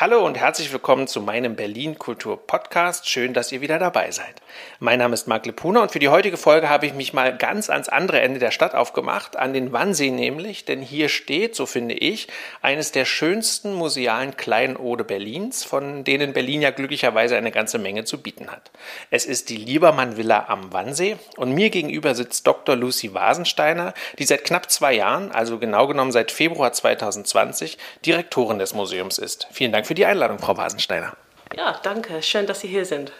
Hallo und herzlich willkommen zu meinem Berlin Kultur Podcast. Schön, dass ihr wieder dabei seid. Mein Name ist Marc Lepuna und für die heutige Folge habe ich mich mal ganz ans andere Ende der Stadt aufgemacht, an den Wannsee nämlich, denn hier steht, so finde ich, eines der schönsten musealen Kleinode Berlins, von denen Berlin ja glücklicherweise eine ganze Menge zu bieten hat. Es ist die Liebermann Villa am Wannsee und mir gegenüber sitzt Dr. Lucy Wasensteiner, die seit knapp zwei Jahren, also genau genommen seit Februar 2020, Direktorin des Museums ist. Vielen Dank für die Einladung, Frau Wasensteiner. Ja, danke. Schön, dass Sie hier sind.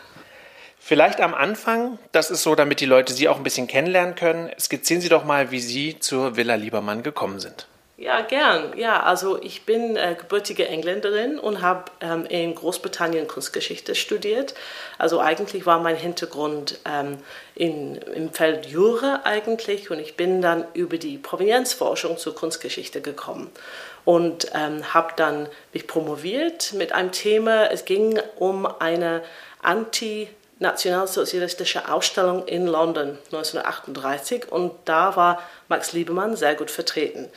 Vielleicht am Anfang, das ist so, damit die Leute Sie auch ein bisschen kennenlernen können, skizzieren Sie doch mal, wie Sie zur Villa Liebermann gekommen sind. Ja, gern. Ja, also ich bin äh, gebürtige Engländerin und habe ähm, in Großbritannien Kunstgeschichte studiert. Also eigentlich war mein Hintergrund ähm, in, im Feld Jura eigentlich und ich bin dann über die Provenienzforschung zur Kunstgeschichte gekommen und ähm, habe dann mich promoviert mit einem Thema. Es ging um eine anti nationalsozialistische Ausstellung in London 1938 und da war Max Liebermann sehr gut vertreten.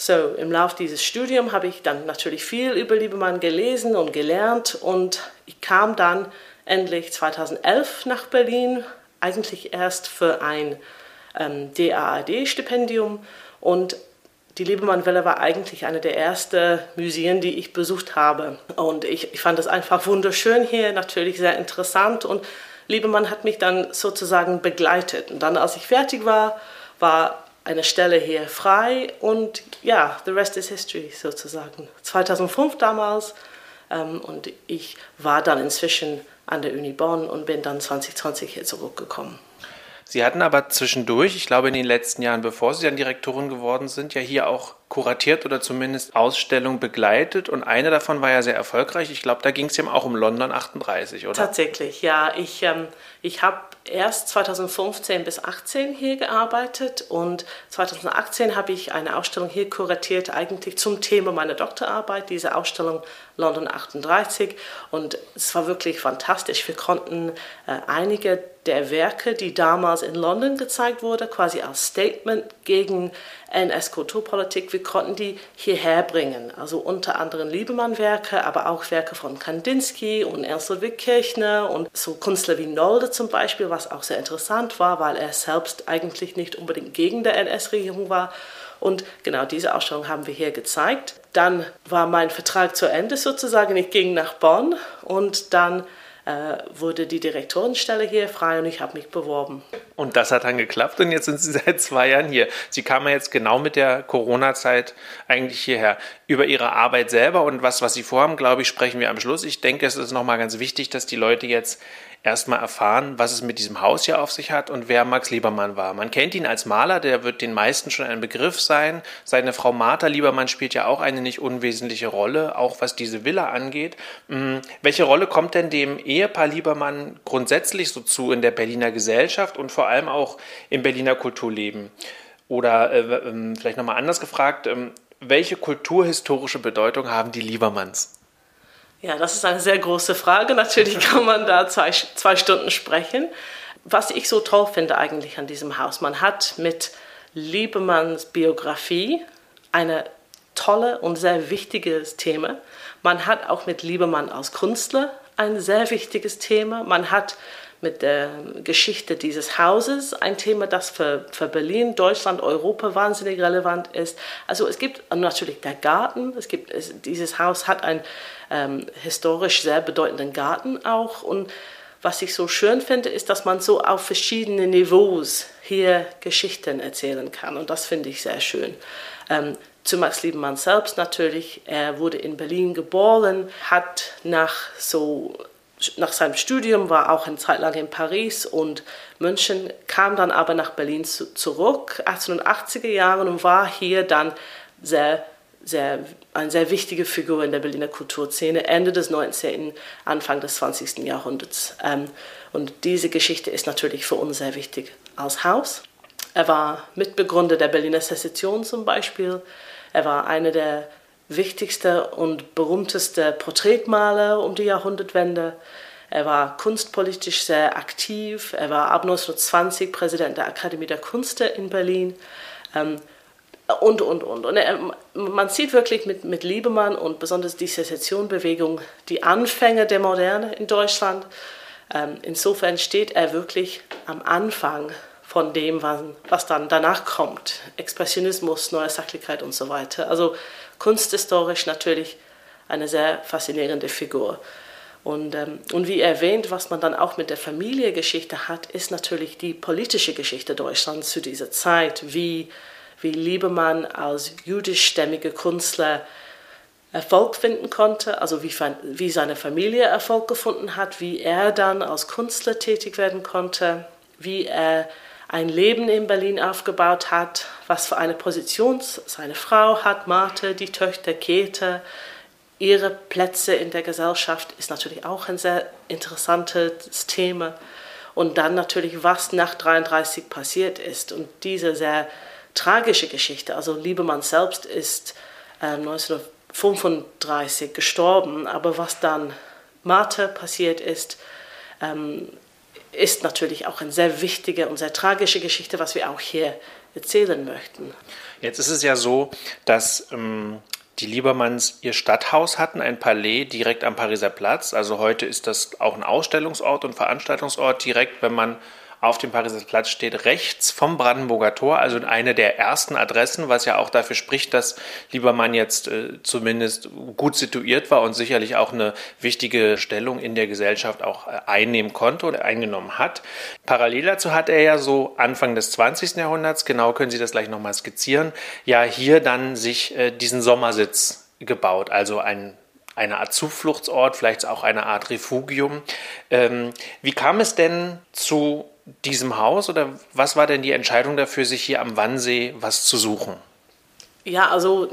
So, im Laufe dieses Studiums habe ich dann natürlich viel über Liebermann gelesen und gelernt und ich kam dann endlich 2011 nach Berlin, eigentlich erst für ein ähm, DAAD-Stipendium und die Liebermann-Welle war eigentlich eine der ersten Museen, die ich besucht habe. Und ich, ich fand es einfach wunderschön hier, natürlich sehr interessant. Und Liebermann hat mich dann sozusagen begleitet. Und dann, als ich fertig war, war eine Stelle hier frei und ja, the rest is history sozusagen. 2005 damals ähm, und ich war dann inzwischen an der Uni Bonn und bin dann 2020 hier zurückgekommen. Sie hatten aber zwischendurch, ich glaube in den letzten Jahren, bevor Sie dann Direktorin geworden sind, ja hier auch kuratiert oder zumindest Ausstellungen begleitet und eine davon war ja sehr erfolgreich. Ich glaube, da ging es ja auch um London 38, oder? Tatsächlich, ja. Ich, ähm, ich habe erst 2015 bis 2018 hier gearbeitet und 2018 habe ich eine Ausstellung hier kuratiert, eigentlich zum Thema meiner Doktorarbeit, diese Ausstellung London 38 und es war wirklich fantastisch. Wir konnten äh, einige der Werke, die damals in London gezeigt wurden, quasi als Statement gegen NS-Kulturpolitik, wir konnten die hierher bringen. Also unter anderem Liebemann-Werke, aber auch Werke von Kandinsky und Ernst Ludwig Kirchner und so Künstler wie Nolde zum Beispiel, was auch sehr interessant war, weil er selbst eigentlich nicht unbedingt gegen der NS-Regierung war. Und genau diese Ausstellung haben wir hier gezeigt. Dann war mein Vertrag zu Ende sozusagen. Ich ging nach Bonn und dann äh, wurde die Direktorenstelle hier frei und ich habe mich beworben. Und das hat dann geklappt und jetzt sind Sie seit zwei Jahren hier. Sie kamen jetzt genau mit der Corona-Zeit eigentlich hierher. Über Ihre Arbeit selber und was, was Sie vorhaben, glaube ich, sprechen wir am Schluss. Ich denke, es ist nochmal ganz wichtig, dass die Leute jetzt erstmal erfahren, was es mit diesem Haus hier auf sich hat und wer Max Liebermann war. Man kennt ihn als Maler, der wird den meisten schon ein Begriff sein. Seine Frau Martha Liebermann spielt ja auch eine nicht unwesentliche Rolle, auch was diese Villa angeht. Hm, welche Rolle kommt denn dem Ehepaar Liebermann grundsätzlich so zu in der Berliner Gesellschaft und vor allem auch im Berliner Kulturleben? Oder äh, äh, vielleicht nochmal anders gefragt, äh, welche kulturhistorische Bedeutung haben die Liebermanns? Ja, das ist eine sehr große Frage. Natürlich kann man da zwei, zwei Stunden sprechen. Was ich so toll finde eigentlich an diesem Haus, man hat mit Liebemanns Biografie eine tolle und sehr wichtiges Thema. Man hat auch mit Liebemann als Künstler ein sehr wichtiges Thema. Man hat mit der Geschichte dieses Hauses, ein Thema, das für, für Berlin, Deutschland, Europa wahnsinnig relevant ist. Also es gibt natürlich der Garten, es gibt, es, dieses Haus hat einen ähm, historisch sehr bedeutenden Garten auch und was ich so schön finde, ist, dass man so auf verschiedene Niveaus hier Geschichten erzählen kann und das finde ich sehr schön. Ähm, zu Max Liebenmann selbst natürlich. Er wurde in Berlin geboren, hat nach so nach seinem Studium war auch eine Zeit lang in Paris und München, kam dann aber nach Berlin zu, zurück, 1880er Jahren und war hier dann sehr, sehr, eine sehr wichtige Figur in der Berliner Kulturszene, Ende des 19., Anfang des 20. Jahrhunderts. Ähm, und diese Geschichte ist natürlich für uns sehr wichtig als Haus. Er war Mitbegründer der Berliner Sezession zum Beispiel. Er war einer der wichtigster und berühmtester Porträtmaler um die Jahrhundertwende. Er war kunstpolitisch sehr aktiv. Er war ab 1920 Präsident der Akademie der Künste in Berlin. Ähm, Und, und, und. Und er, man sieht wirklich mit, mit Liebemann und besonders die Sezessionbewegung die Anfänge der Moderne in Deutschland. Ähm, insofern steht er wirklich am Anfang von dem, was, was dann danach kommt. Expressionismus, neue Sachlichkeit und so weiter. Also kunsthistorisch natürlich eine sehr faszinierende Figur. Und, ähm, und wie erwähnt, was man dann auch mit der Familiengeschichte hat, ist natürlich die politische Geschichte Deutschlands zu dieser Zeit, wie, wie Liebemann als jüdischstämmiger Künstler Erfolg finden konnte, also wie, wie seine Familie Erfolg gefunden hat, wie er dann als Künstler tätig werden konnte, wie er ein Leben in Berlin aufgebaut hat, was für eine Position seine Frau hat, Marthe, die Töchter Käthe, ihre Plätze in der Gesellschaft ist natürlich auch ein sehr interessantes Thema. Und dann natürlich, was nach 33 passiert ist. Und diese sehr tragische Geschichte, also Liebemann selbst ist äh, 1935 gestorben, aber was dann Martha passiert ist, ähm, ist natürlich auch eine sehr wichtige und sehr tragische Geschichte, was wir auch hier erzählen möchten. Jetzt ist es ja so, dass ähm, die Liebermanns ihr Stadthaus hatten, ein Palais direkt am Pariser Platz. Also heute ist das auch ein Ausstellungsort und Veranstaltungsort direkt, wenn man auf dem Pariser Platz steht, rechts vom Brandenburger Tor, also eine der ersten Adressen, was ja auch dafür spricht, dass Liebermann jetzt äh, zumindest gut situiert war und sicherlich auch eine wichtige Stellung in der Gesellschaft auch äh, einnehmen konnte oder eingenommen hat. Parallel dazu hat er ja so Anfang des 20. Jahrhunderts, genau können Sie das gleich nochmal skizzieren, ja hier dann sich äh, diesen Sommersitz gebaut, also ein eine Art Zufluchtsort, vielleicht auch eine Art Refugium. Ähm, wie kam es denn zu diesem Haus oder was war denn die Entscheidung dafür, sich hier am Wannsee was zu suchen? Ja, also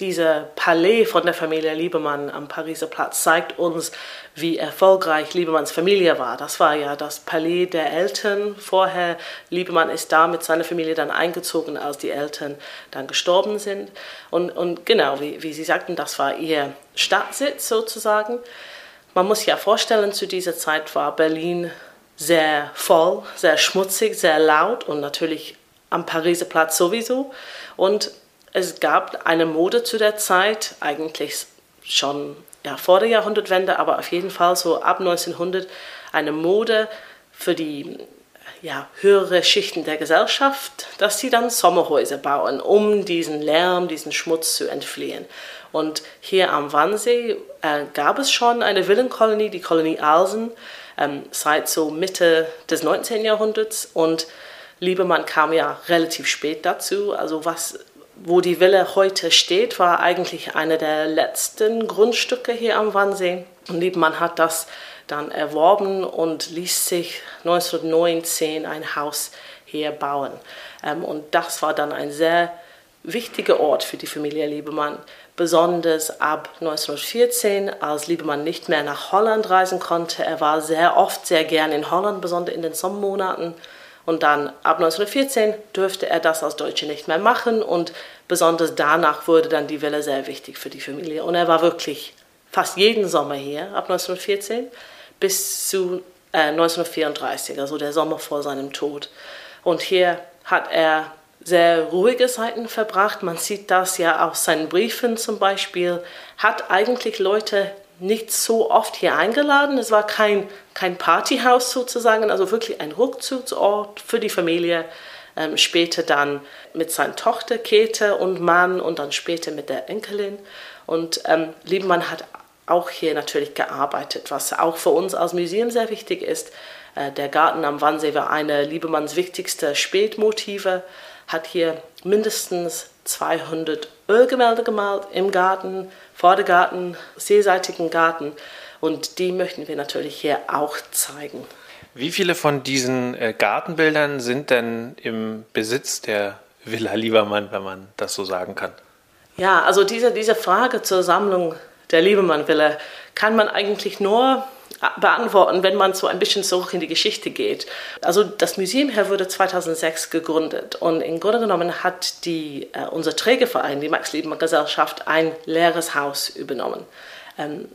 dieser Palais von der Familie Liebemann am Pariser Platz zeigt uns, wie erfolgreich Liebemanns Familie war. Das war ja das Palais der Eltern vorher. Liebemann ist da mit seiner Familie dann eingezogen, als die Eltern dann gestorben sind. Und, und genau, wie, wie Sie sagten, das war ihr Stadtsitz sozusagen. Man muss sich ja vorstellen, zu dieser Zeit war Berlin sehr voll, sehr schmutzig, sehr laut und natürlich am Pariser Platz sowieso. Und es gab eine Mode zu der Zeit, eigentlich schon ja, vor der Jahrhundertwende, aber auf jeden Fall so ab 1900 eine Mode für die ja, höhere Schichten der Gesellschaft, dass sie dann Sommerhäuser bauen, um diesen Lärm, diesen Schmutz zu entfliehen. Und hier am Wannsee äh, gab es schon eine Villenkolonie, die Kolonie Alsen, ähm, seit so Mitte des 19. Jahrhunderts. Und Liebermann kam ja relativ spät dazu. Also was, wo die Villa heute steht, war eigentlich eine der letzten Grundstücke hier am Wannsee. Und Liebermann hat das dann erworben und ließ sich 1919 ein Haus hier bauen. Ähm, und das war dann ein sehr wichtiger Ort für die Familie Liebermann besonders ab 1914, als Liebermann nicht mehr nach Holland reisen konnte. Er war sehr oft sehr gern in Holland, besonders in den Sommermonaten. Und dann ab 1914 durfte er das als Deutsche nicht mehr machen und besonders danach wurde dann die Welle sehr wichtig für die Familie. Und er war wirklich fast jeden Sommer hier, ab 1914 bis zu äh, 1934, also der Sommer vor seinem Tod. Und hier hat er sehr ruhige Zeiten verbracht. Man sieht das ja aus seinen Briefen zum Beispiel. Hat eigentlich Leute nicht so oft hier eingeladen. Es war kein, kein Partyhaus sozusagen, also wirklich ein Rückzugsort für die Familie. Ähm, später dann mit seiner Tochter Käthe und Mann und dann später mit der Enkelin. Und ähm, Liebenmann hat auch hier natürlich gearbeitet, was auch für uns als Museum sehr wichtig ist. Äh, der Garten am Wannsee war eine Liebemanns wichtigste Spätmotive hat hier mindestens 200 Ölgemälde gemalt im Garten, Vordergarten, seeseitigen Garten. Und die möchten wir natürlich hier auch zeigen. Wie viele von diesen äh, Gartenbildern sind denn im Besitz der Villa Liebermann, wenn man das so sagen kann? Ja, also diese, diese Frage zur Sammlung der Liebermann-Villa kann man eigentlich nur beantworten, wenn man so ein bisschen zurück in die Geschichte geht. Also das Museum hier wurde 2006 gegründet und im Grunde genommen hat die, äh, unser Trägerverein, die Max Liebermann Gesellschaft, ein leeres Haus übernommen. Ähm,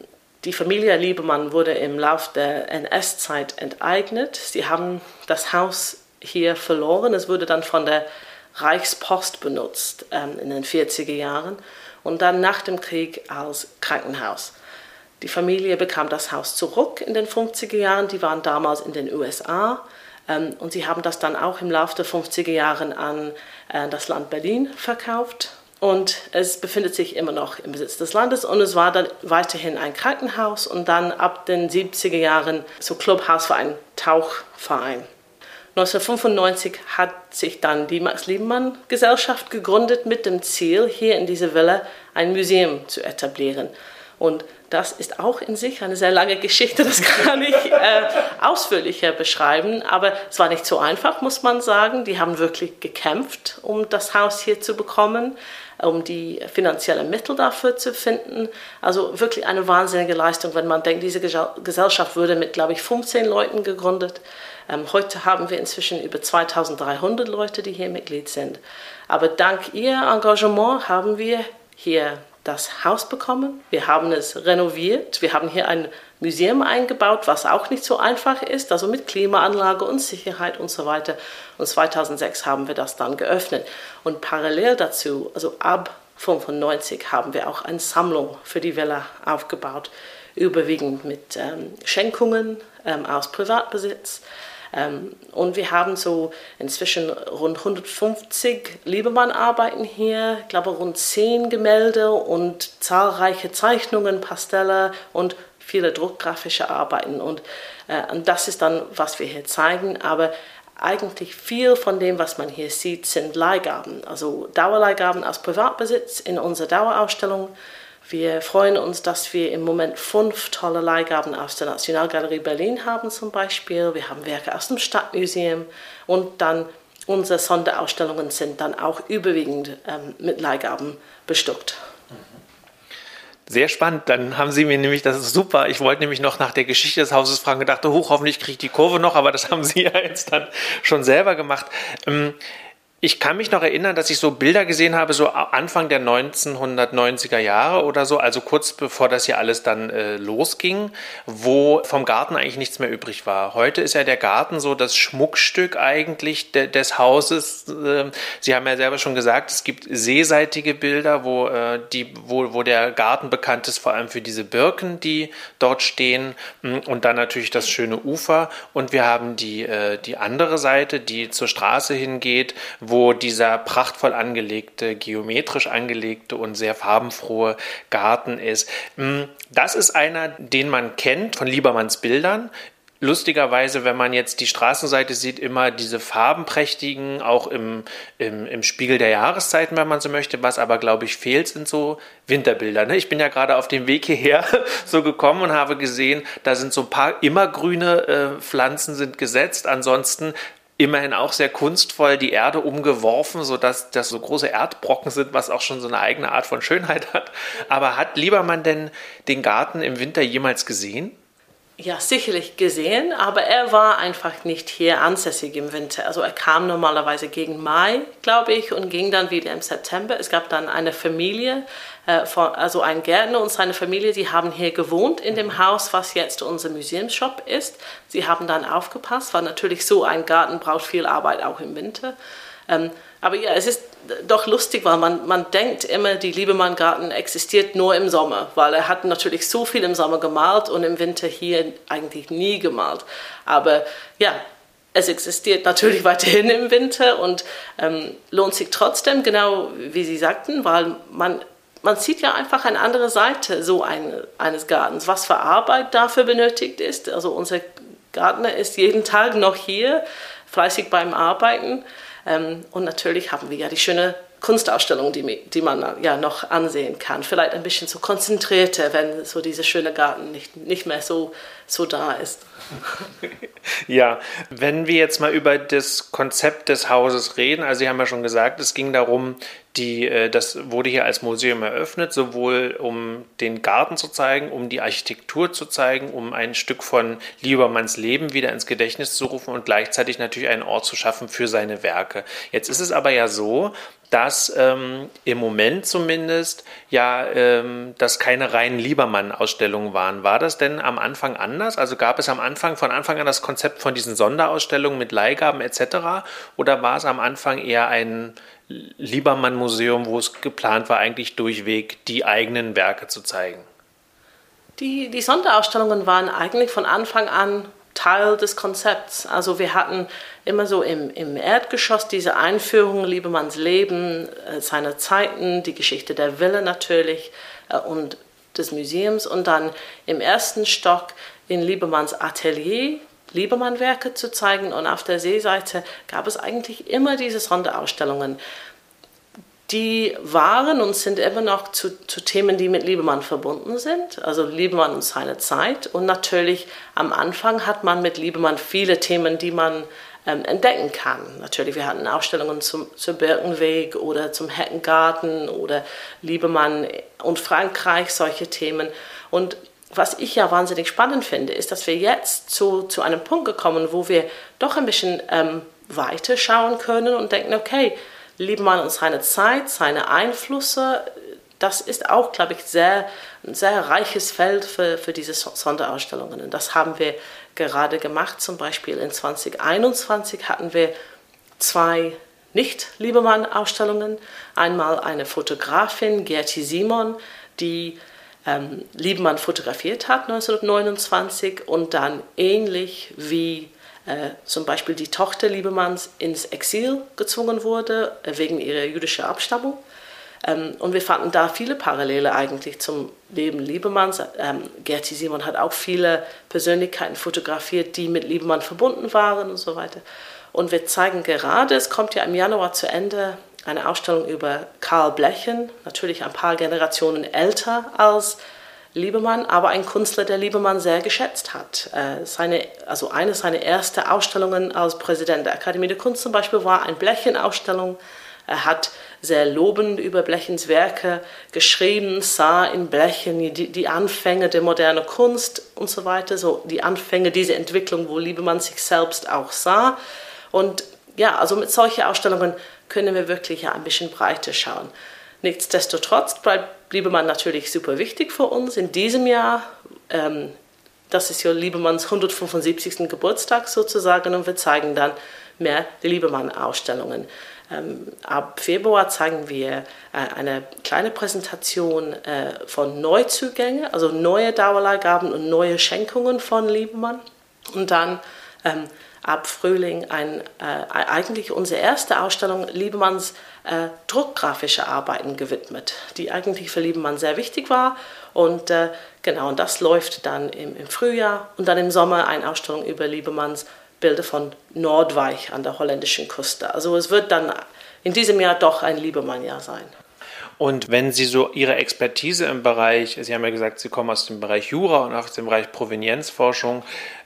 die Familie Liebermann wurde im Laufe der NS-Zeit enteignet. Sie haben das Haus hier verloren. Es wurde dann von der Reichspost benutzt ähm, in den 40er Jahren und dann nach dem Krieg als Krankenhaus. Die Familie bekam das Haus zurück in den 50er Jahren, die waren damals in den USA ähm, und sie haben das dann auch im Laufe der 50er Jahre an äh, das Land Berlin verkauft und es befindet sich immer noch im Besitz des Landes und es war dann weiterhin ein Krankenhaus und dann ab den 70er Jahren so Clubhaus für einen Tauchverein. 1995 hat sich dann die Max Liebenmann Gesellschaft gegründet mit dem Ziel, hier in dieser Villa ein Museum zu etablieren. Und das ist auch in sich eine sehr lange Geschichte, das kann ich äh, ausführlicher beschreiben, aber es war nicht so einfach, muss man sagen. Die haben wirklich gekämpft, um das Haus hier zu bekommen, um die finanziellen Mittel dafür zu finden. Also wirklich eine wahnsinnige Leistung, wenn man denkt, diese Gesellschaft wurde mit, glaube ich, 15 Leuten gegründet. Ähm, heute haben wir inzwischen über 2300 Leute, die hier Mitglied sind. Aber dank ihr Engagement haben wir hier das Haus bekommen. Wir haben es renoviert. Wir haben hier ein Museum eingebaut, was auch nicht so einfach ist, also mit Klimaanlage und Sicherheit und so weiter. Und 2006 haben wir das dann geöffnet. Und parallel dazu, also ab 95 haben wir auch eine Sammlung für die Villa aufgebaut, überwiegend mit ähm, Schenkungen ähm, aus Privatbesitz. Ähm, und wir haben so inzwischen rund 150 Liebemann-Arbeiten hier, ich glaube rund 10 Gemälde und zahlreiche Zeichnungen, Pastelle und viele druckgrafische Arbeiten. Und, äh, und das ist dann, was wir hier zeigen. Aber eigentlich viel von dem, was man hier sieht, sind Leihgaben, also Dauerleihgaben aus Privatbesitz in unserer Dauerausstellung. Wir freuen uns, dass wir im Moment fünf tolle Leihgaben aus der Nationalgalerie Berlin haben zum Beispiel. Wir haben Werke aus dem Stadtmuseum und dann unsere Sonderausstellungen sind dann auch überwiegend ähm, mit Leihgaben bestückt. Sehr spannend. Dann haben Sie mir nämlich, das ist super. Ich wollte nämlich noch nach der Geschichte des Hauses fragen, gedacht, hoch, hoffentlich kriege ich die Kurve noch, aber das haben Sie ja jetzt dann schon selber gemacht. Ähm, ich kann mich noch erinnern, dass ich so Bilder gesehen habe, so Anfang der 1990er Jahre oder so, also kurz bevor das hier alles dann äh, losging, wo vom Garten eigentlich nichts mehr übrig war. Heute ist ja der Garten so das Schmuckstück eigentlich de des Hauses. Äh, Sie haben ja selber schon gesagt, es gibt seeseitige Bilder, wo, äh, die, wo, wo der Garten bekannt ist, vor allem für diese Birken, die dort stehen hm, und dann natürlich das schöne Ufer. Und wir haben die, äh, die andere Seite, die zur Straße hingeht, wo wo dieser prachtvoll angelegte, geometrisch angelegte und sehr farbenfrohe Garten ist. Mm, das ist einer, den man kennt von Liebermanns Bildern lustigerweise, wenn man jetzt die Straßenseite sieht, immer diese farbenprächtigen, auch im, im, im Spiegel der Jahreszeiten, wenn man so möchte. Was aber, glaube ich, fehlt, sind so Winterbilder. Ne? Ich bin ja gerade auf dem Weg hierher so gekommen und habe gesehen, da sind so ein paar immergrüne äh, Pflanzen sind gesetzt. Ansonsten immerhin auch sehr kunstvoll die Erde umgeworfen, sodass das so große Erdbrocken sind, was auch schon so eine eigene Art von Schönheit hat. Aber hat Liebermann denn den Garten im Winter jemals gesehen? Ja, sicherlich gesehen, aber er war einfach nicht hier ansässig im Winter. Also er kam normalerweise gegen Mai, glaube ich, und ging dann wieder im September. Es gab dann eine Familie, äh, von, also ein Gärtner und seine Familie, die haben hier gewohnt in dem Haus, was jetzt unser Museumsshop ist. Sie haben dann aufgepasst, weil natürlich so ein Garten braucht viel Arbeit auch im Winter. Ähm, aber ja, es ist doch lustig, weil man, man denkt immer, die Liebemann-Garten existiert nur im Sommer, weil er hat natürlich so viel im Sommer gemalt und im Winter hier eigentlich nie gemalt. Aber ja, es existiert natürlich weiterhin im Winter und ähm, lohnt sich trotzdem, genau wie Sie sagten, weil man, man sieht ja einfach eine andere Seite so eine, eines Gartens, was für Arbeit dafür benötigt ist. Also unser Gärtner ist jeden Tag noch hier, fleißig beim Arbeiten. Ähm, und natürlich haben wir ja die schöne Kunstausstellung, die, die man ja noch ansehen kann. Vielleicht ein bisschen so konzentrierter, wenn so dieser schöne Garten nicht, nicht mehr so, so da ist. Ja, wenn wir jetzt mal über das Konzept des Hauses reden, also Sie haben ja schon gesagt, es ging darum, Die, äh, das wurde hier als Museum eröffnet, sowohl um den Garten zu zeigen, um die Architektur zu zeigen, um ein Stück von Liebermanns Leben wieder ins Gedächtnis zu rufen und gleichzeitig natürlich einen Ort zu schaffen für seine Werke. Jetzt ist es aber ja so, dass ähm, im Moment zumindest ja ähm, das keine reinen Liebermann-Ausstellungen waren. War das denn am Anfang anders? Also gab es am Anfang von Anfang an das Konzept von diesen Sonderausstellungen mit Leihgaben etc. Oder war es am Anfang eher ein Liebermann-Museum, wo es geplant war, eigentlich durchweg die eigenen Werke zu zeigen? Die, die Sonderausstellungen waren eigentlich von Anfang an Teil des Konzepts. Also wir hatten immer so im, im Erdgeschoss diese Einführung, Liebemanns Leben, äh, seine Zeiten, die Geschichte der Villa natürlich äh, und des Museums und dann im ersten Stock in Liebemanns Atelier Liebermann-Werke zu zeigen. Und auf der Seeseite gab es eigentlich immer diese Sonderausstellungen. Die waren und sind immer noch zu, zu Themen, die mit Liebemann verbunden sind. Also Liebemann und seine Zeit. Und natürlich am Anfang hat man mit Liebemann viele Themen, die man ähm, entdecken kann. Natürlich, wir hatten Ausstellungen zum, zum Birkenweg oder zum Heckengarten oder Liebemann und Frankreich, solche Themen. Und was ich ja wahnsinnig spannend finde, ist, dass wir jetzt zu, zu einem Punkt gekommen, wo wir doch ein bisschen ähm, weiter schauen können und denken, okay, Liebemann und seine Zeit, seine Einflüsse, das ist auch, glaube ich, sehr, ein sehr reiches Feld für, für diese Sonderausstellungen. Und das haben wir gerade gemacht. Zum Beispiel in 2021 hatten wir zwei Nicht-Liebemann-Ausstellungen. Einmal eine Fotografin, Gerti Simon, die ähm, Liebemann fotografiert hat 1929 und dann ähnlich wie äh, zum Beispiel die Tochter Liebemanns ins Exil gezwungen wurde äh, wegen ihrer jüdischen Abstammung. Ähm, und wir fanden da viele Parallele eigentlich zum Leben Liebemanns. Ähm, Gerti Simon hat auch viele Persönlichkeiten fotografiert, die mit Liebemann verbunden waren und so weiter. Und wir zeigen gerade, es kommt ja im Januar zu Ende, eine Ausstellung über Karl Blechen, natürlich ein paar Generationen älter als Liebemann, aber ein Künstler, der Liebemann sehr geschätzt hat. Äh, seine, also eine seiner ersten Ausstellungen als Präsident der Akademie der Kunst zum Beispiel war eine Blechen-Ausstellung. Er hat sehr lobend über Blechens Werke geschrieben, sah in Blechen die, die Anfänge der modernen Kunst und so weiter, so die Anfänge dieser Entwicklung, wo Liebemann sich selbst auch sah. Und ja, also mit solchen Ausstellungen können wir wirklich ja ein bisschen breiter schauen. Nichtsdestotrotz bleibt Liebemann natürlich super wichtig für uns in diesem Jahr. Ähm, das ist ja Liebemanns 175. Geburtstag sozusagen und wir zeigen dann mehr die Liebemann-Ausstellungen. Ähm, ab Februar zeigen wir äh, eine kleine Präsentation äh, von Neuzugängen, also neue Dauerleihgaben und neue Schenkungen von Liebemann. Und dann ähm, ab Frühling ein, äh, eigentlich unsere erste Ausstellung Liebemanns äh, druckgrafische Arbeiten gewidmet, die eigentlich für Liebemann sehr wichtig war. Und äh, genau, und das läuft dann im, im, Frühjahr und dann im Sommer eine Ausstellung über Liebemanns Bilder von Nordweich an der holländischen Küste. Also es wird dann in diesem Jahr doch ein Liebemann-Jahr sein. Und wenn Sie so Ihre Expertise im Bereich, Sie haben ja gesagt, Sie kommen aus dem Bereich Jura und aus dem Bereich Provenienzforschung,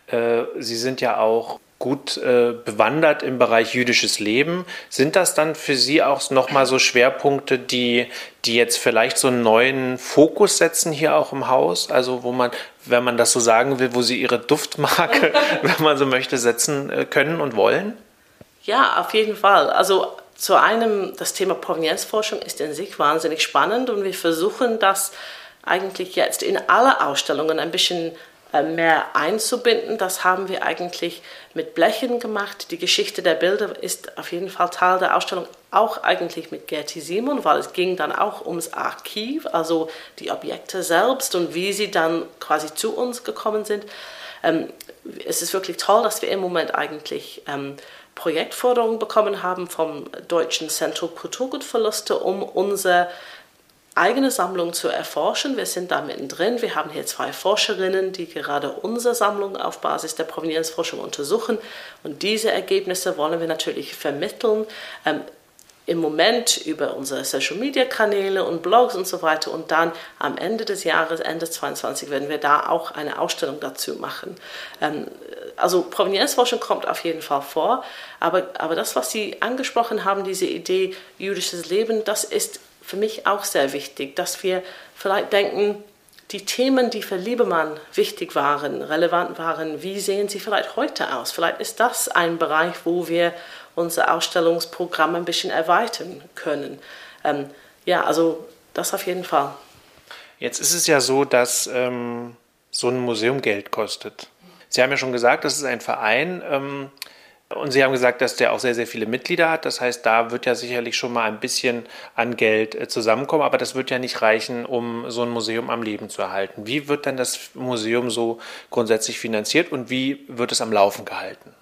äh, Sie sind ja auch gut äh, bewandert im Bereich jüdisches Leben. Sind das dann für Sie auch nochmal so Schwerpunkte, die, die jetzt vielleicht so einen neuen Fokus setzen hier auch im Haus? Also wo man, wenn man das so sagen will, wo Sie Ihre Duftmarke, wenn man so möchte, setzen äh, können und wollen? Ja, auf jeden Fall. Also zu einem, das Thema Provenienzforschung ist in sich wahnsinnig spannend und wir versuchen das eigentlich jetzt in alle Ausstellungen ein bisschen mehr einzubinden. Das haben wir eigentlich mit Blechen gemacht. Die Geschichte der Bilder ist auf jeden Fall Teil der Ausstellung, auch eigentlich mit Gerti Simon, weil es ging dann auch ums Archiv, also die Objekte selbst und wie sie dann quasi zu uns gekommen sind. Ähm, es ist wirklich toll, dass wir im Moment eigentlich ähm, Projektforderungen bekommen haben vom Deutschen Zentrum Kulturgutverluste, um unser eigene Sammlung zu erforschen. Wir sind da mittendrin. Wir haben hier zwei Forscherinnen, die gerade unsere Sammlung auf Basis der Provenienzforschung untersuchen. Und diese Ergebnisse wollen wir natürlich vermitteln. Ähm, im Moment über unsere Social Media Kanäle und Blogs und so weiter. Und dann am Ende des Jahres, Ende 2022, werden wir da auch eine Ausstellung dazu machen. Ähm, also Provenienzforschung kommt auf jeden Fall vor, aber, aber das, was Sie angesprochen haben, diese Idee jüdisches Leben, das ist für mich auch sehr wichtig, dass wir vielleicht denken, die Themen, die für Liebemann wichtig waren, relevant waren, wie sehen sie vielleicht heute aus? Vielleicht ist das ein Bereich, wo wir unser Ausstellungsprogramm ein bisschen erweitern können. Ähm, ja, also das auf jeden Fall. Jetzt ist es ja so, dass ähm, so ein Museum Geld kostet. Sie haben ja schon gesagt, das ist ein Verein. Ähm, und Sie haben gesagt, dass der auch sehr, sehr viele Mitglieder hat. Das heißt, da wird ja sicherlich schon mal ein bisschen an Geld äh, zusammenkommen, aber das wird ja nicht reichen, um so ein Museum am Leben zu erhalten. Wie wird denn das Museum so grundsätzlich finanziert und wie wird es am Laufen gehalten?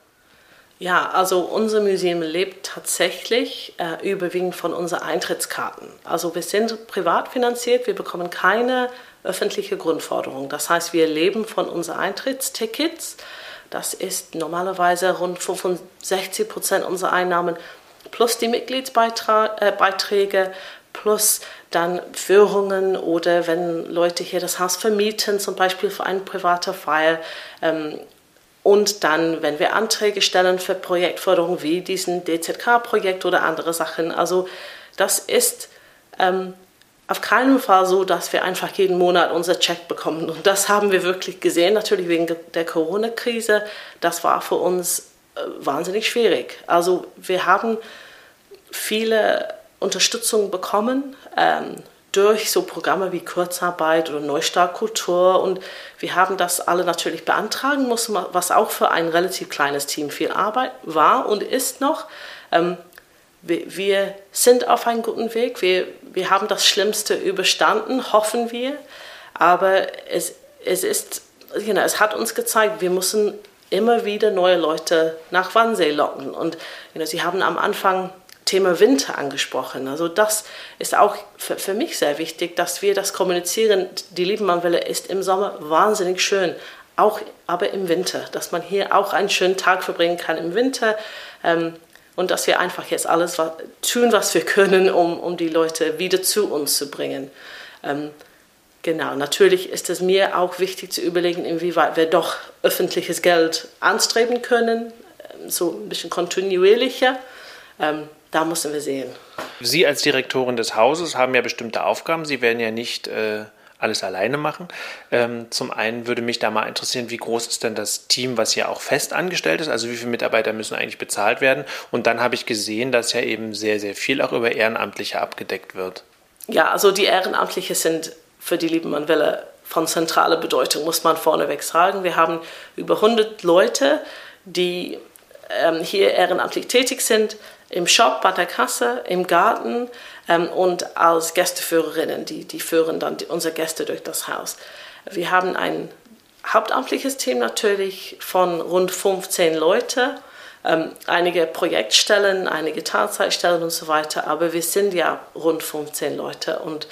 Ja, also unser Museum lebt tatsächlich äh, überwiegend von unseren Eintrittskarten. Also wir sind privat finanziert, wir bekommen keine öffentliche Grundforderung. Das heißt, wir leben von unseren Eintrittstickets. Das ist normalerweise rund 65 Prozent unserer Einnahmen plus die Mitgliedsbeiträge äh, plus dann Führungen oder wenn Leute hier das Haus vermieten, zum Beispiel für eine private Feier. Ähm, und dann, wenn wir Anträge stellen für Projektförderung wie diesen DZK-Projekt oder andere Sachen. Also das ist ähm, auf keinen Fall so, dass wir einfach jeden Monat unser Check bekommen. Und das haben wir wirklich gesehen, natürlich wegen der Corona-Krise. Das war für uns äh, wahnsinnig schwierig. Also wir haben viele Unterstützung bekommen ähm, durch so Programme wie Kurzarbeit oder Neustartkultur. Und wir haben das alle natürlich beantragen müssen, was auch für ein relativ kleines Team viel Arbeit war und ist noch. Ähm, wir, sind auf einem guten Weg. Wir, wir haben das Schlimmste überstanden, hoffen wir. Aber es, es ist, you know, es hat uns gezeigt, wir müssen immer wieder neue Leute nach Wannsee locken. Und you know, Sie haben am Anfang Thema Winter angesprochen. Also das ist auch für, für mich sehr wichtig, dass wir das kommunizieren. Die Liebenmannwelle ist im Sommer wahnsinnig schön, auch aber im Winter, dass man hier auch einen schönen Tag verbringen kann im Winter. Ähm, und dass wir einfach jetzt alles tun, was wir können, um, um die Leute wieder zu uns zu bringen. Ähm, genau, natürlich ist es mir auch wichtig zu überlegen, inwieweit wir doch öffentliches Geld anstreben können, ähm, so ein bisschen kontinuierlicher. Ähm, da müssen wir sehen. Sie als Direktorin des Hauses haben ja bestimmte Aufgaben. Sie werden ja nicht äh, alles alleine machen. Ähm, zum einen würde mich da mal interessieren, wie groß ist denn das Team, was hier auch fest angestellt ist? Also wie viele Mitarbeiter müssen eigentlich bezahlt werden? Und dann habe ich gesehen, dass ja eben sehr, sehr viel auch über Ehrenamtliche abgedeckt wird. Ja, also die Ehrenamtliche sind für die Liebenmann-Welle von zentraler Bedeutung, muss man vorneweg sagen. Wir haben über 100 Leute, die ähm, hier ehrenamtlich tätig sind, im Shop, bei der Kasse, im Garten, und als Gästeführerinnen, die, die führen dann die, unsere Gäste durch das Haus. Wir haben ein hauptamtliches Team natürlich von rund 15 Leuten, ähm, einige Projektstellen, einige Teilzeitstellen und so weiter, aber wir sind ja rund 15 Leute und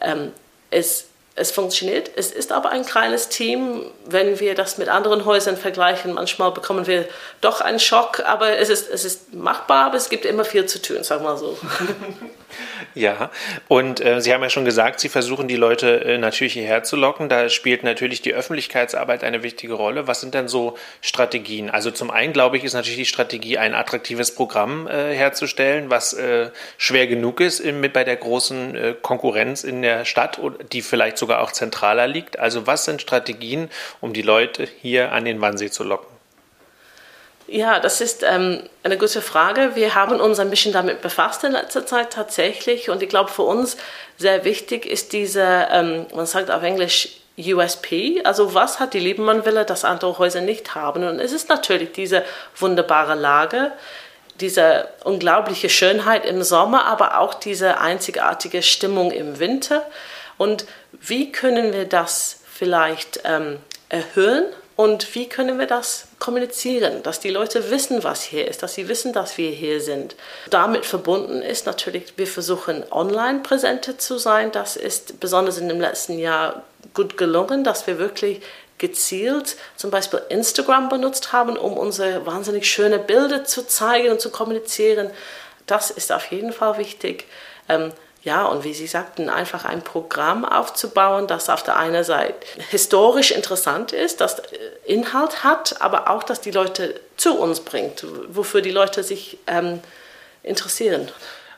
ähm, es es funktioniert. Es ist aber ein kleines Team. Wenn wir das mit anderen Häusern vergleichen, manchmal bekommen wir doch einen Schock, aber es ist, es ist machbar, aber es gibt immer viel zu tun, sagen wir mal so. Ja, und äh, Sie haben ja schon gesagt, Sie versuchen die Leute äh, natürlich hierher zu locken. Da spielt natürlich die Öffentlichkeitsarbeit eine wichtige Rolle. Was sind denn so Strategien? Also zum einen, glaube ich, ist natürlich die Strategie, ein attraktives Programm äh, herzustellen, was äh, schwer genug ist in, mit bei der großen äh, Konkurrenz in der Stadt, die vielleicht sogar auch zentraler liegt. Also was sind Strategien, um die Leute hier an den Wannsee zu locken? Ja, das ist ähm, eine gute Frage. Wir haben uns ein bisschen damit befasst in letzter Zeit tatsächlich. Und ich glaube, für uns sehr wichtig ist diese, ähm, man sagt auf Englisch USP, also was hat die Liebenmann-Villa, das andere Häuser nicht haben. Und es ist natürlich diese wunderbare Lage, diese unglaubliche Schönheit im Sommer, aber auch diese einzigartige Stimmung im Winter. Und wie können wir das vielleicht ähm, erhöhen? Und wie können wir das kommunizieren, dass die Leute wissen, was hier ist, dass sie wissen, dass wir hier sind. Damit verbunden ist natürlich, wir versuchen online präsenter zu sein. Das ist besonders in dem letzten Jahr gut gelungen, dass wir wirklich gezielt zum Beispiel Instagram benutzt haben, um unsere wahnsinnig schöne Bilder zu zeigen und zu kommunizieren. Das ist auf jeden Fall wichtig. Ähm, ja, und wie Sie sagten, einfach ein Programm aufzubauen, das auf der einen Seite historisch interessant ist, das äh, Inhalt hat, aber auch, dass die Leute zu uns bringt, wofür die Leute sich ähm, interessieren.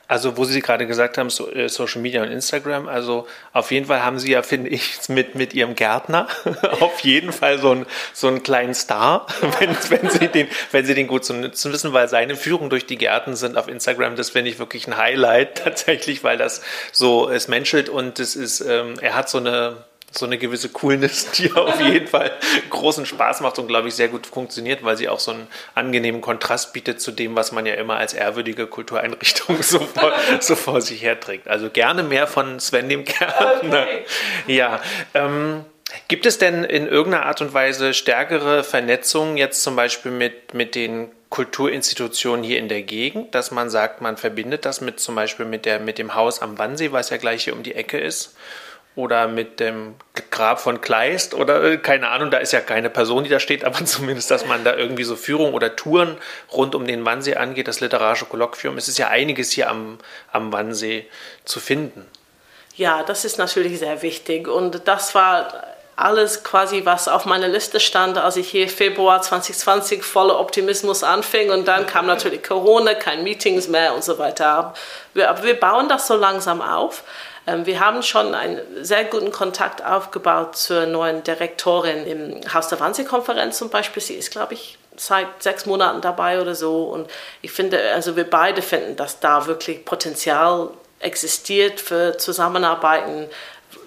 Also, wo Sie gerade gesagt haben, äh, Social Media und Instagram, also auf jeden Fall haben Sie ja, finde ich, mit, mit Ihrem Gärtner auf jeden Fall so, ein, so einen kleinen Star, wenn, wenn, Sie den, wenn Sie den gut zu nutzen wissen, weil seine Führungen durch die Gärten sind auf Instagram, das finde ich wirklich ein Highlight tatsächlich, weil das so, es menschelt und es ist, ähm, er hat so eine, so eine gewisse Coolness, die auf jeden Fall großen Spaß macht und, glaube ich, sehr gut funktioniert, weil sie auch so einen angenehmen Kontrast bietet zu dem, was man ja immer als ehrwürdige Kultureinrichtung so vor, so vor sich herträgt. Also gerne mehr von Sven dem Kärntner. Okay. Ja, ähm, Gibt es denn in irgendeiner Art und Weise stärkere Vernetzungen jetzt zum Beispiel mit, mit den Kulturinstitutionen hier in der Gegend, dass man sagt, man verbindet das mit zum Beispiel mit, der, mit dem Haus am Wannsee, was ja gleich hier um die Ecke ist? Oder mit dem Grab von Kleist oder äh, keine Ahnung, da ist ja keine Person, die da steht, aber zumindest, dass man da irgendwie so Führung oder Touren rund um den Wannsee angeht, das literarische Kolloquium. Es ist ja einiges hier am, am Wannsee zu finden. Ja, das ist natürlich sehr wichtig und das war alles quasi, was auf meiner Liste stand, als ich hier Februar 2020 voller Optimismus anfing und dann kam natürlich Corona, kein Meetings mehr und so weiter. Aber wir bauen das so langsam auf. Ähm, wir haben schon einen sehr guten Kontakt aufgebaut zur neuen Direktorin im Haus der Wannsee-Konferenz zum Beispiel. Sie ist, glaube ich, seit sechs Monaten dabei oder so. Und ich finde, also wir beide finden, dass da wirklich Potenzial existiert für Zusammenarbeiten.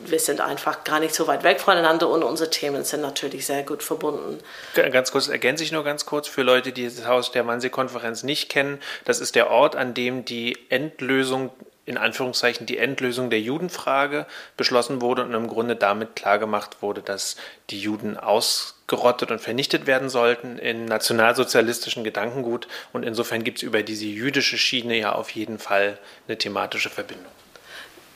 Wir sind einfach gar nicht so weit weg voneinander und unsere Themen sind natürlich sehr gut verbunden. Ganz kurz, ergänze ich nur ganz kurz für Leute, die das Haus der Wannsee-Konferenz nicht kennen. Das ist der Ort, an dem die Endlösung in Anführungszeichen die Endlösung der Judenfrage beschlossen wurde und im Grunde damit klargemacht wurde, dass die Juden ausgerottet und vernichtet werden sollten in nationalsozialistischen Gedankengut. Und insofern gibt es über diese jüdische Schiene ja auf jeden Fall eine thematische Verbindung.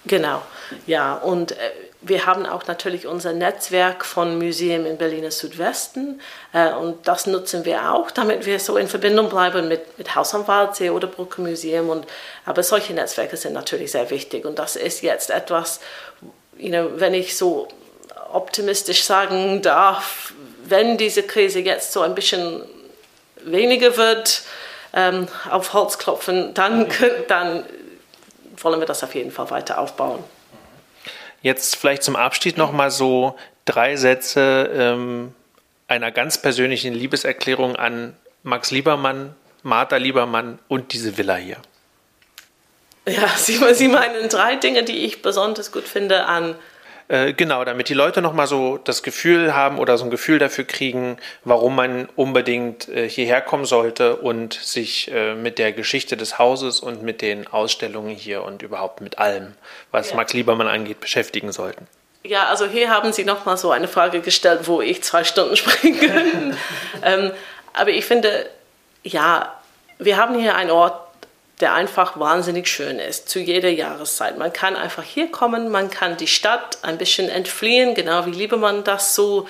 Genau, ja. Und äh, wir haben auch natürlich unser Netzwerk von Museen im Berliner Südwesten. Äh, und das nutzen wir auch, damit wir so in Verbindung bleiben mit, mit Haus am Waldsee oder Brücke Museum. Und, aber solche Netzwerke sind natürlich sehr wichtig. Und das ist jetzt etwas, you know, wenn ich so optimistisch sagen darf, wenn diese Krise jetzt so ein bisschen weniger wird, ähm, auf Holz klopfen, dann, dann wollen wir das auf jeden Fall weiter aufbauen. Jetzt vielleicht zum Abschied noch mal so drei Sätze ähm, einer ganz persönlichen Liebeserklärung an Max Liebermann, Martha Liebermann und diese Villa hier. Ja, Sie, Sie meinen drei Dinge, die ich besonders gut finde an äh, genau, damit die Leute nochmal so das Gefühl haben oder so ein Gefühl dafür kriegen, warum man unbedingt äh, hierher kommen sollte und sich äh, mit der Geschichte des Hauses und mit den Ausstellungen hier und überhaupt mit allem, was ja. Max Liebermann angeht, beschäftigen sollten. Ja, also hier haben Sie nochmal so eine Frage gestellt, wo ich zwei Stunden sprechen kann. ähm, aber ich finde, ja, wir haben hier einen Ort, der einfach wahnsinnig schön ist, zu jeder Jahreszeit. Man kann einfach hier kommen, man kann die Stadt ein bisschen entfliehen, genau wie Liebemann das so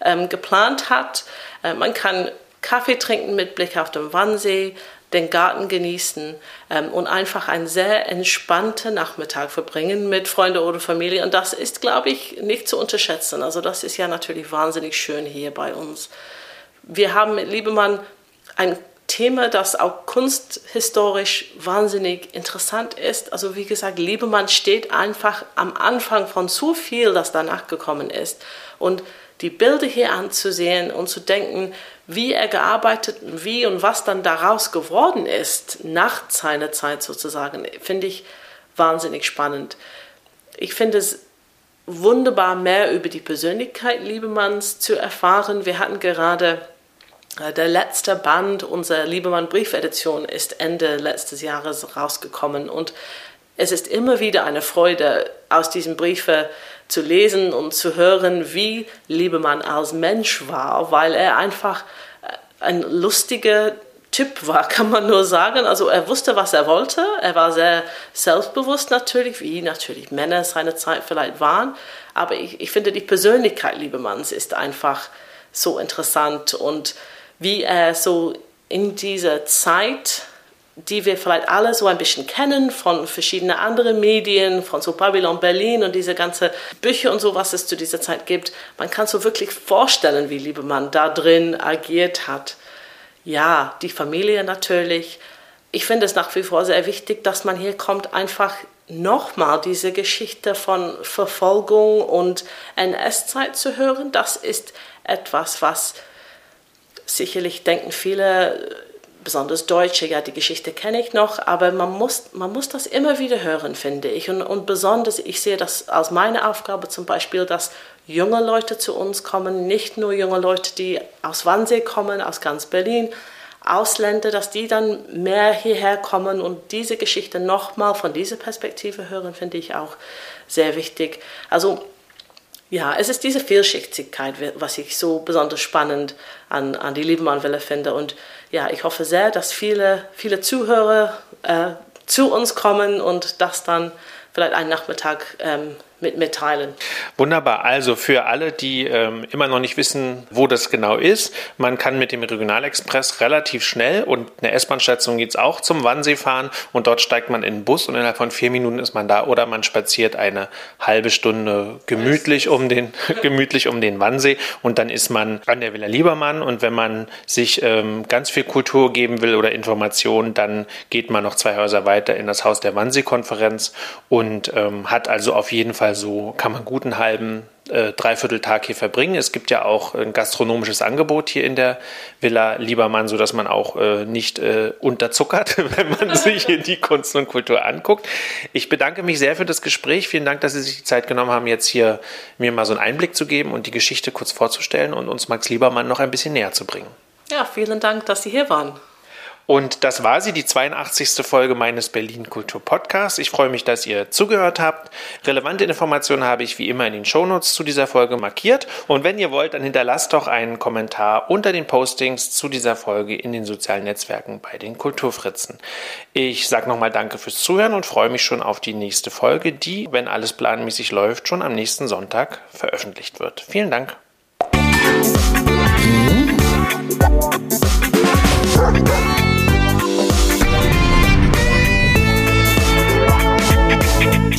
ähm, geplant hat. Äh, man kann Kaffee trinken mit Blick auf den Wannsee, den Garten genießen ähm, und einfach einen sehr entspannten Nachmittag verbringen mit Freunden oder Familie. Und das ist, glaube ich, nicht zu unterschätzen. Also das ist ja natürlich wahnsinnig schön hier bei uns. Wir haben mit Liebemann ein Thema, das auch kunsthistorisch wahnsinnig interessant ist. Also wie gesagt, Liebemann steht einfach am Anfang von so viel, das danach gekommen ist. Und die Bilder hier anzusehen und zu denken, wie er gearbeitet, wie und was dann daraus geworden ist, nach seiner Zeit sozusagen, finde ich wahnsinnig spannend. Ich finde es wunderbar, mehr über die Persönlichkeit Liebemanns zu erfahren. Wir hatten gerade der letzte Band unserer Liebemann Briefedition ist Ende letztes Jahres rausgekommen und es ist immer wieder eine Freude, aus diesen Briefen zu lesen und zu hören, wie Liebemann als Mensch war, weil er einfach äh, ein lustiger Typ war, kann man nur sagen. Also er wusste, was er wollte. Er war sehr selbstbewusst natürlich, wie natürlich Männer seiner Zeit vielleicht waren. Aber ich, ich finde, die Persönlichkeit Liebemanns ist einfach so interessant und wie er so in dieser Zeit die wir vielleicht alle so ein bisschen kennen von verschiedenen anderen Medien, von so Babylon Berlin und diese ganzen Bücher und so, was es zu dieser Zeit gibt. Man kann so wirklich vorstellen, wie Liebemann da drin agiert hat. Ja, die Familie natürlich. Ich finde es nach wie vor sehr wichtig, dass man hier kommt, einfach nochmal diese Geschichte von Verfolgung und NS-Zeit zu hören. Das ist etwas, was sicherlich denken viele besonders Deutsche, ja, die Geschichte kenne ich noch, aber man muss, man muss das immer wieder hören, finde ich. Und, und besonders, ich sehe das als meine Aufgabe zum Beispiel, dass junge Leute zu uns kommen, nicht nur junge Leute, die aus Wannsee kommen, aus ganz Berlin, Ausländer, dass die dann mehr hierher kommen und diese Geschichte nochmal von dieser Perspektive hören, finde ich auch sehr wichtig. Also ja, es ist diese Vielschichtigkeit, was ich so besonders spannend an, an die Liebenmann-Welle finde. Und ja, ich hoffe sehr, dass viele, viele Zuhörer äh, zu uns kommen und das dann vielleicht einen Nachmittag ähm, mit mitteilen. Wunderbar. Also für alle, die ähm, immer noch nicht wissen, wo das genau ist, man kann mit dem Regionalexpress relativ schnell und eine S-Bahn-Station geht es auch zum Wannsee fahren und dort steigt man in den Bus und innerhalb von vier Minuten ist man da oder man spaziert eine halbe Stunde gemütlich um den, gemütlich um den Wannsee und dann ist man an der Villa Liebermann und wenn man sich ähm, ganz viel Kultur geben will oder Informationen, dann geht man noch zwei Häuser weiter in das Haus der Wannsee-Konferenz und ähm, hat also auf jeden Fall also kann man guten halben äh, Dreivierteltag hier verbringen. Es gibt ja auch ein gastronomisches Angebot hier in der Villa Liebermann, sodass man auch äh, nicht äh, unterzuckert, wenn man sich hier die Kunst und Kultur anguckt. Ich bedanke mich sehr für das Gespräch. Vielen Dank, dass Sie sich die Zeit genommen haben, jetzt hier mir mal so einen Einblick zu geben und die Geschichte kurz vorzustellen und uns Max Liebermann noch ein bisschen näher zu bringen. Ja, vielen Dank, dass Sie hier waren. Und das war sie, die 82. Folge meines Berlin Kultur Podcasts. Ich freue mich, dass ihr zugehört habt. Relevante Informationen habe ich wie immer in den Shownotes zu dieser Folge markiert. Und wenn ihr wollt, dann hinterlasst doch einen Kommentar unter den Postings zu dieser Folge in den sozialen Netzwerken bei den Kulturfritzen. Ich sage nochmal Danke fürs Zuhören und freue mich schon auf die nächste Folge, die, wenn alles planmäßig läuft, schon am nächsten Sonntag veröffentlicht wird. Vielen Dank.